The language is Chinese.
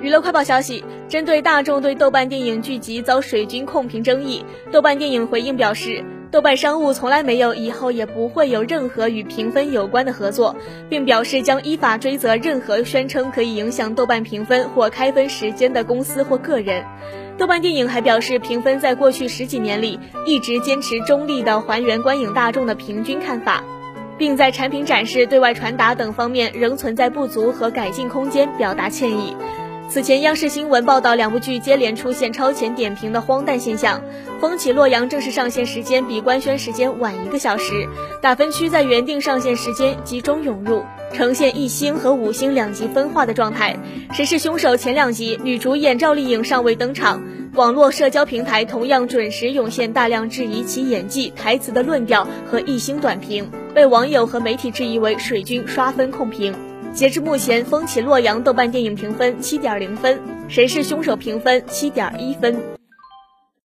娱乐快报消息：针对大众对豆瓣电影剧集遭水军控评争议，豆瓣电影回应表示，豆瓣商务从来没有，以后也不会有任何与评分有关的合作，并表示将依法追责任何宣称可以影响豆瓣评分或开分时间的公司或个人。豆瓣电影还表示，评分在过去十几年里一直坚持中立的还原观影大众的平均看法，并在产品展示、对外传达等方面仍存在不足和改进空间，表达歉意。此前，央视新闻报道两部剧接连出现超前点评的荒诞现象。《风起洛阳》正式上线时间比官宣时间晚一个小时，打分区在原定上线时间集中涌入，呈现一星和五星两极分化的状态。《谁是凶手》前两集女主演赵丽颖尚未登场，网络社交平台同样准时涌现大量质疑其演技、台词的论调和一星短评，被网友和媒体质疑为水军刷分控评。截至目前，《风起洛阳》豆瓣电影评分七点零分，《谁是凶手》评分七点一分。